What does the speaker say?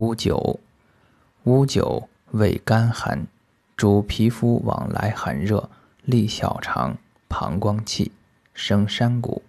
乌酒乌酒味甘寒，主皮肤往来寒热，利小肠、膀胱气，生山谷。